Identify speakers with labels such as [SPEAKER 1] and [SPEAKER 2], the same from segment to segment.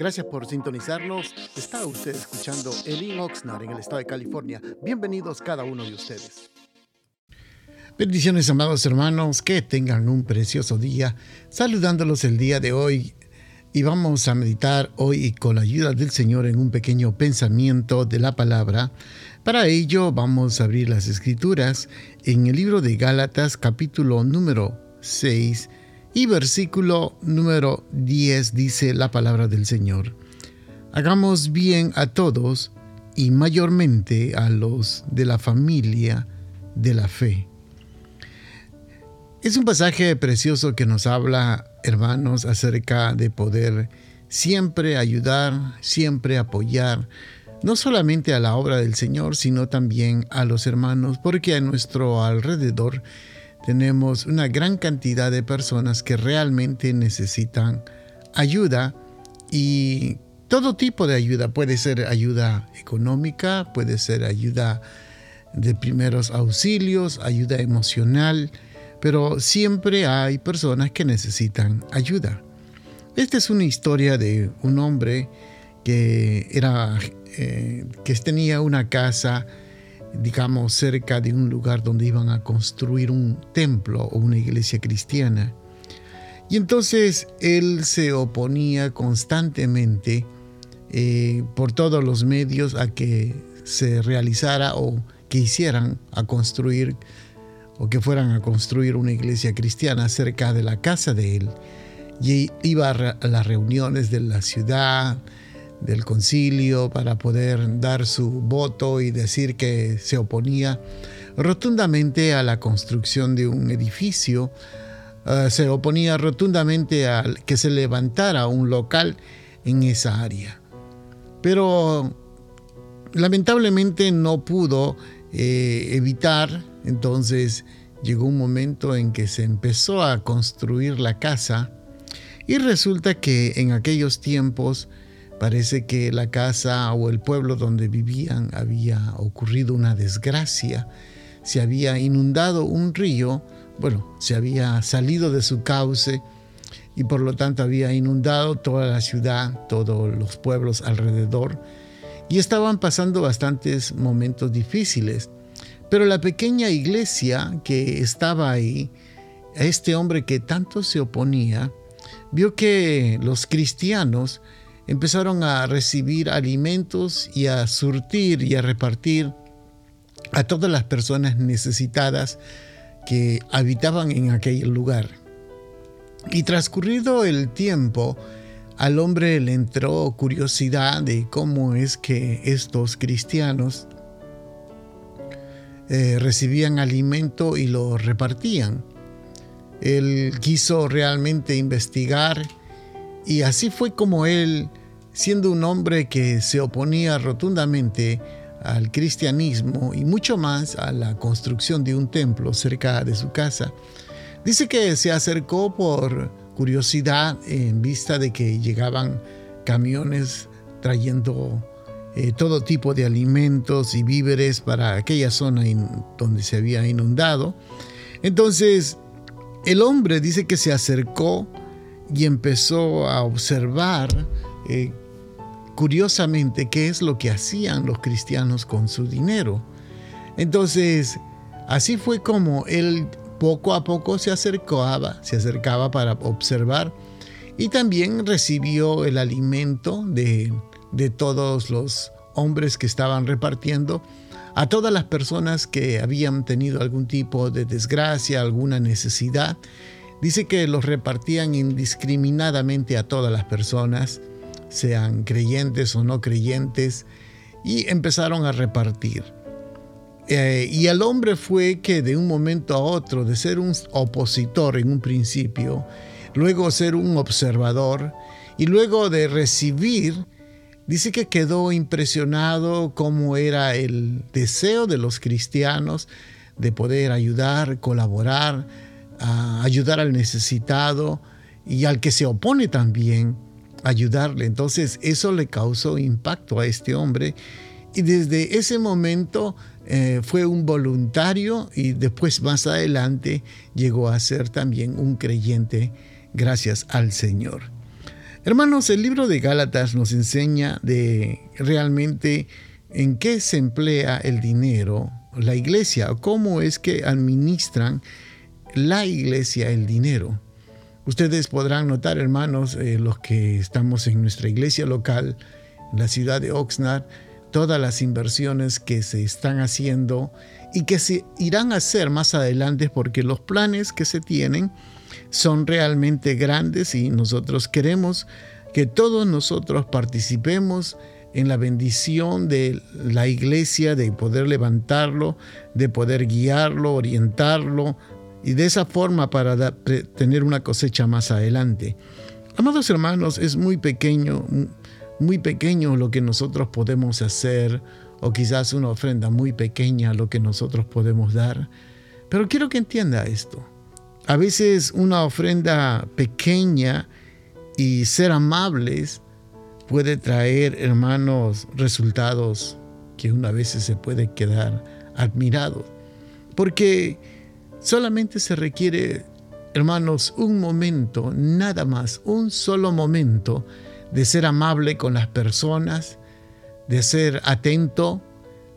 [SPEAKER 1] Gracias por sintonizarnos. Está usted escuchando Elin Oxnard en el estado de California. Bienvenidos cada uno de ustedes. Bendiciones, amados hermanos, que tengan un precioso día. Saludándolos el día de hoy y vamos a meditar hoy con la ayuda del Señor en un pequeño pensamiento de la palabra. Para ello vamos a abrir las escrituras en el libro de Gálatas capítulo número 6 y versículo número 10 dice la palabra del Señor. Hagamos bien a todos y mayormente a los de la familia de la fe. Es un pasaje precioso que nos habla, hermanos, acerca de poder siempre ayudar, siempre apoyar, no solamente a la obra del Señor, sino también a los hermanos, porque a nuestro alrededor tenemos una gran cantidad de personas que realmente necesitan ayuda y todo tipo de ayuda. Puede ser ayuda económica, puede ser ayuda de primeros auxilios, ayuda emocional, pero siempre hay personas que necesitan ayuda. Esta es una historia de un hombre que era eh, que tenía una casa digamos, cerca de un lugar donde iban a construir un templo o una iglesia cristiana. Y entonces él se oponía constantemente eh, por todos los medios a que se realizara o que hicieran a construir o que fueran a construir una iglesia cristiana cerca de la casa de él. Y iba a las reuniones de la ciudad, del concilio para poder dar su voto y decir que se oponía rotundamente a la construcción de un edificio, eh, se oponía rotundamente a que se levantara un local en esa área. Pero lamentablemente no pudo eh, evitar, entonces llegó un momento en que se empezó a construir la casa y resulta que en aquellos tiempos Parece que la casa o el pueblo donde vivían había ocurrido una desgracia. Se había inundado un río, bueno, se había salido de su cauce y por lo tanto había inundado toda la ciudad, todos los pueblos alrededor y estaban pasando bastantes momentos difíciles. Pero la pequeña iglesia que estaba ahí, este hombre que tanto se oponía, vio que los cristianos empezaron a recibir alimentos y a surtir y a repartir a todas las personas necesitadas que habitaban en aquel lugar. Y transcurrido el tiempo, al hombre le entró curiosidad de cómo es que estos cristianos eh, recibían alimento y lo repartían. Él quiso realmente investigar y así fue como él siendo un hombre que se oponía rotundamente al cristianismo y mucho más a la construcción de un templo cerca de su casa. Dice que se acercó por curiosidad en vista de que llegaban camiones trayendo eh, todo tipo de alimentos y víveres para aquella zona donde se había inundado. Entonces, el hombre dice que se acercó y empezó a observar eh, curiosamente qué es lo que hacían los cristianos con su dinero. Entonces, así fue como él poco a poco se acercaba, se acercaba para observar y también recibió el alimento de, de todos los hombres que estaban repartiendo a todas las personas que habían tenido algún tipo de desgracia, alguna necesidad. Dice que los repartían indiscriminadamente a todas las personas sean creyentes o no creyentes, y empezaron a repartir. Eh, y el hombre fue que de un momento a otro, de ser un opositor en un principio, luego ser un observador, y luego de recibir, dice que quedó impresionado cómo era el deseo de los cristianos de poder ayudar, colaborar, ayudar al necesitado y al que se opone también ayudarle. Entonces eso le causó impacto a este hombre y desde ese momento eh, fue un voluntario y después más adelante llegó a ser también un creyente gracias al Señor. Hermanos, el libro de Gálatas nos enseña de realmente en qué se emplea el dinero, la iglesia, cómo es que administran la iglesia el dinero. Ustedes podrán notar, hermanos, eh, los que estamos en nuestra iglesia local, en la ciudad de Oxnard, todas las inversiones que se están haciendo y que se irán a hacer más adelante porque los planes que se tienen son realmente grandes y nosotros queremos que todos nosotros participemos en la bendición de la iglesia, de poder levantarlo, de poder guiarlo, orientarlo, y de esa forma para tener una cosecha más adelante. Amados hermanos, es muy pequeño, muy pequeño lo que nosotros podemos hacer, o quizás una ofrenda muy pequeña lo que nosotros podemos dar. Pero quiero que entienda esto. A veces una ofrenda pequeña y ser amables puede traer, hermanos, resultados que una vez se puede quedar admirado. Porque solamente se requiere, hermanos, un momento, nada más, un solo momento de ser amable con las personas, de ser atento,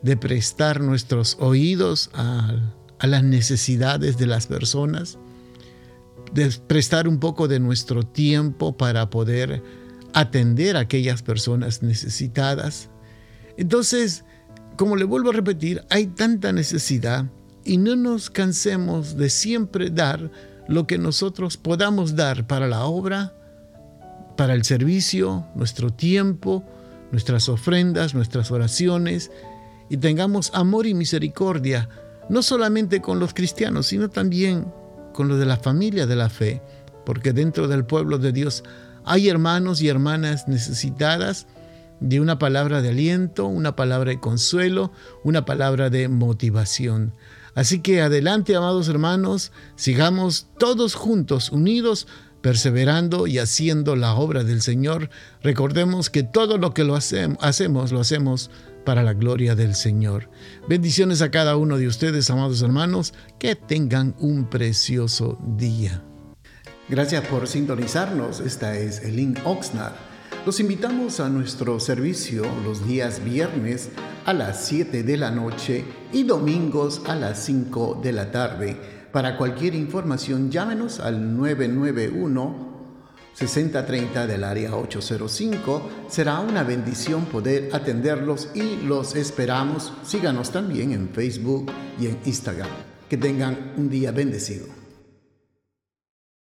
[SPEAKER 1] de prestar nuestros oídos a, las necesidades de las personas, de prestar un poco de nuestro tiempo para poder atender a aquellas personas necesitadas. Entonces, como le vuelvo a repetir, hay tanta necesidad y no nos cansemos de siempre dar lo que nosotros podamos dar para la obra, para el servicio, nuestro tiempo, nuestras ofrendas, nuestras oraciones, y tengamos amor y misericordia, no solamente con los cristianos, sino también con los de la familia de la fe, porque dentro del pueblo de Dios hay hermanos y hermanas necesitadas de una palabra de aliento, una palabra de consuelo, una palabra de motivación. Así que adelante, amados hermanos, sigamos todos juntos, unidos, perseverando y haciendo la obra del Señor. Recordemos que todo lo que lo hacemos, lo hacemos para la gloria del Señor. Bendiciones a cada uno de ustedes, amados hermanos, que tengan un precioso día. Gracias por sintonizarnos. Esta es Elin Oxnard. Los invitamos a nuestro servicio los días viernes a las 7 de la noche y domingos a las 5 de la tarde. Para cualquier información llámenos al 991 6030 del área 805. Será una bendición poder atenderlos y los esperamos. Síganos también en Facebook y en Instagram. Que tengan un día bendecido.